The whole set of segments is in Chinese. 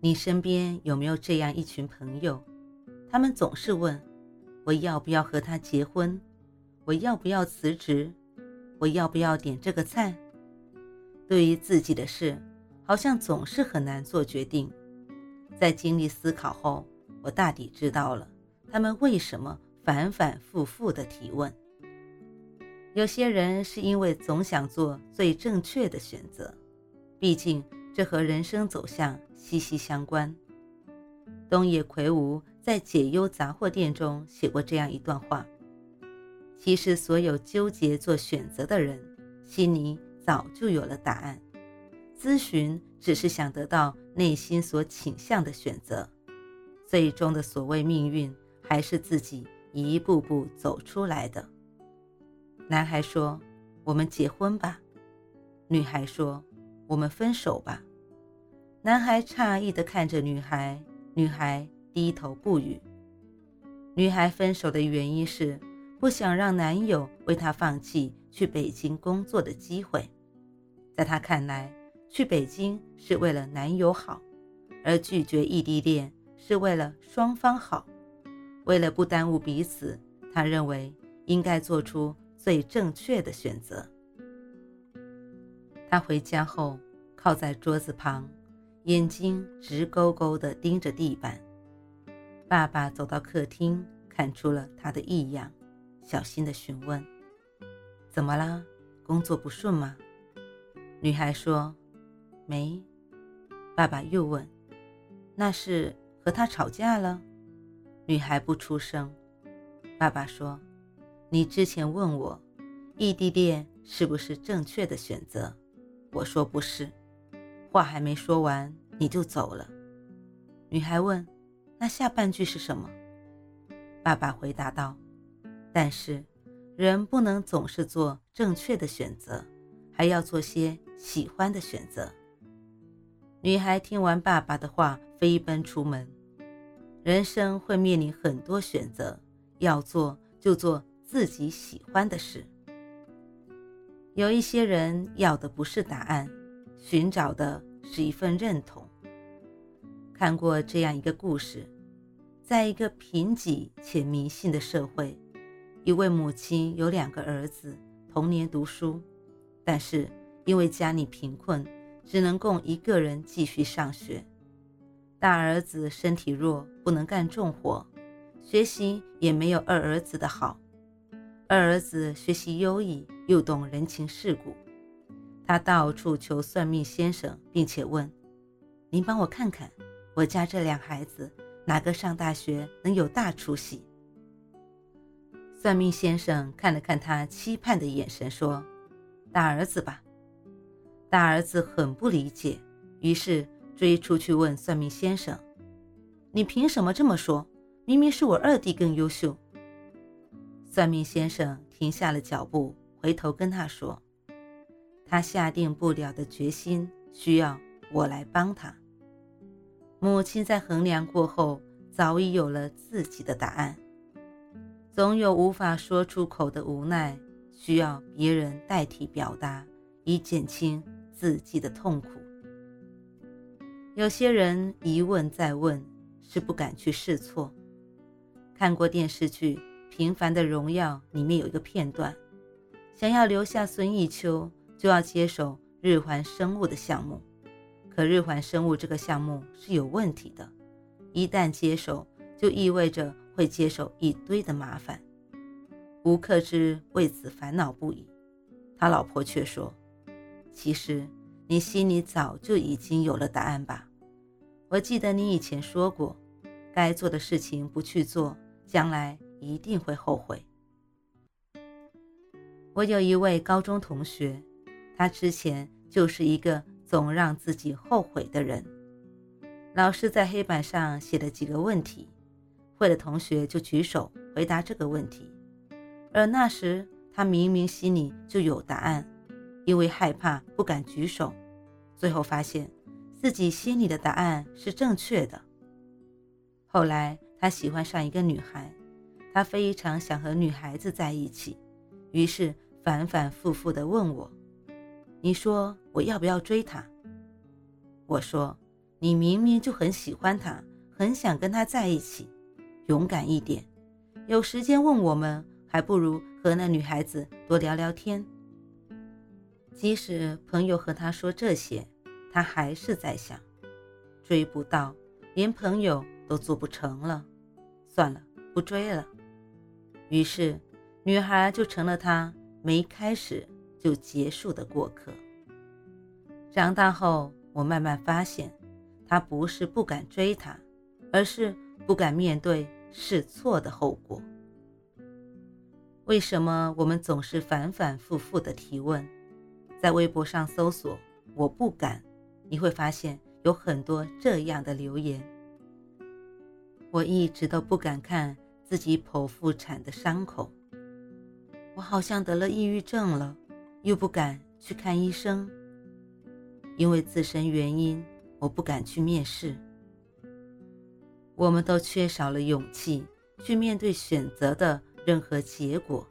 你身边有没有这样一群朋友？他们总是问：我要不要和他结婚？我要不要辞职？我要不要点这个菜？对于自己的事，好像总是很难做决定。在经历思考后，我大抵知道了他们为什么反反复复的提问。有些人是因为总想做最正确的选择，毕竟这和人生走向息息相关。东野奎吾在《解忧杂货店》中写过这样一段话：其实，所有纠结做选择的人，心里早就有了答案。咨询只是想得到内心所倾向的选择，最终的所谓命运，还是自己一步步走出来的。男孩说：“我们结婚吧。”女孩说：“我们分手吧。”男孩诧异地看着女孩，女孩低头不语。女孩分手的原因是不想让男友为她放弃去北京工作的机会。在她看来，去北京是为了男友好，而拒绝异地恋是为了双方好。为了不耽误彼此，她认为应该做出。最正确的选择。他回家后靠在桌子旁，眼睛直勾勾地盯着地板。爸爸走到客厅，看出了他的异样，小心地询问：“怎么了？工作不顺吗？”女孩说：“没。”爸爸又问：“那是和他吵架了？”女孩不出声。爸爸说。你之前问我，异地恋是不是正确的选择？我说不是。话还没说完，你就走了。女孩问：“那下半句是什么？”爸爸回答道：“但是，人不能总是做正确的选择，还要做些喜欢的选择。”女孩听完爸爸的话，飞奔出门。人生会面临很多选择，要做就做。自己喜欢的事。有一些人要的不是答案，寻找的是一份认同。看过这样一个故事，在一个贫瘠且迷信的社会，一位母亲有两个儿子，同年读书，但是因为家里贫困，只能供一个人继续上学。大儿子身体弱，不能干重活，学习也没有二儿子的好。二儿子学习优异，又懂人情世故，他到处求算命先生，并且问：“您帮我看看，我家这两孩子哪个上大学能有大出息？”算命先生看了看他期盼的眼神，说：“大儿子吧。”大儿子很不理解，于是追出去问算命先生：“你凭什么这么说？明明是我二弟更优秀。”算命先生停下了脚步，回头跟他说：“他下定不了的决心，需要我来帮他。”母亲在衡量过后，早已有了自己的答案。总有无法说出口的无奈，需要别人代替表达，以减轻自己的痛苦。有些人一问再问，是不敢去试错。看过电视剧。《平凡的荣耀》里面有一个片段，想要留下孙艺秋，就要接手日环生物的项目。可日环生物这个项目是有问题的，一旦接手，就意味着会接手一堆的麻烦。吴克之为此烦恼不已，他老婆却说：“其实你心里早就已经有了答案吧？我记得你以前说过，该做的事情不去做，将来……”一定会后悔。我有一位高中同学，他之前就是一个总让自己后悔的人。老师在黑板上写了几个问题，会的同学就举手回答这个问题。而那时他明明心里就有答案，因为害怕不敢举手，最后发现自己心里的答案是正确的。后来他喜欢上一个女孩，他非常想和女孩子在一起，于是反反复复地问我：“你说我要不要追她？”我说。你明明就很喜欢他，很想跟他在一起，勇敢一点。有时间问我们，还不如和那女孩子多聊聊天。即使朋友和他说这些，他还是在想，追不到，连朋友都做不成了，算了，不追了。于是，女孩就成了他没开始就结束的过客。长大后，我慢慢发现。他不是不敢追她，而是不敢面对试错的后果。为什么我们总是反反复复的提问？在微博上搜索“我不敢”，你会发现有很多这样的留言。我一直都不敢看自己剖腹产的伤口，我好像得了抑郁症了，又不敢去看医生，因为自身原因。我不敢去面试。我们都缺少了勇气去面对选择的任何结果，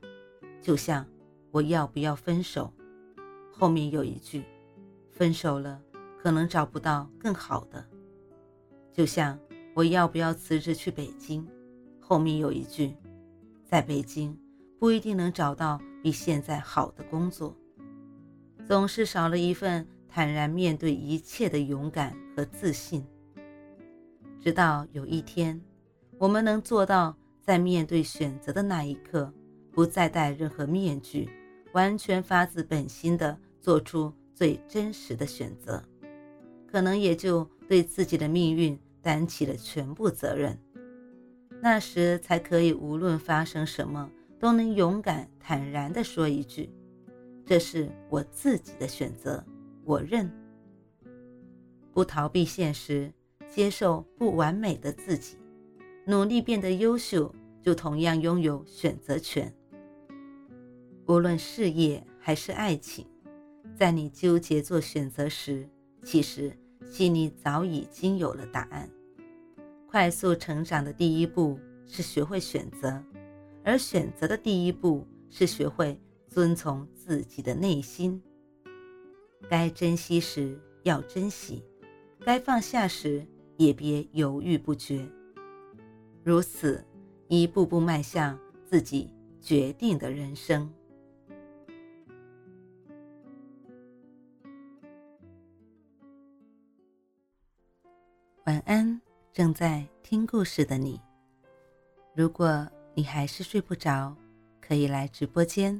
就像我要不要分手，后面有一句，分手了可能找不到更好的；就像我要不要辞职去北京，后面有一句，在北京不一定能找到比现在好的工作，总是少了一份。坦然面对一切的勇敢和自信，直到有一天，我们能做到在面对选择的那一刻，不再戴任何面具，完全发自本心的做出最真实的选择，可能也就对自己的命运担起了全部责任。那时才可以，无论发生什么，都能勇敢坦然地说一句：“这是我自己的选择。”我认，不逃避现实，接受不完美的自己，努力变得优秀，就同样拥有选择权。无论事业还是爱情，在你纠结做选择时，其实心里早已经有了答案。快速成长的第一步是学会选择，而选择的第一步是学会遵从自己的内心。该珍惜时要珍惜，该放下时也别犹豫不决。如此，一步步迈向自己决定的人生。晚安，正在听故事的你。如果你还是睡不着，可以来直播间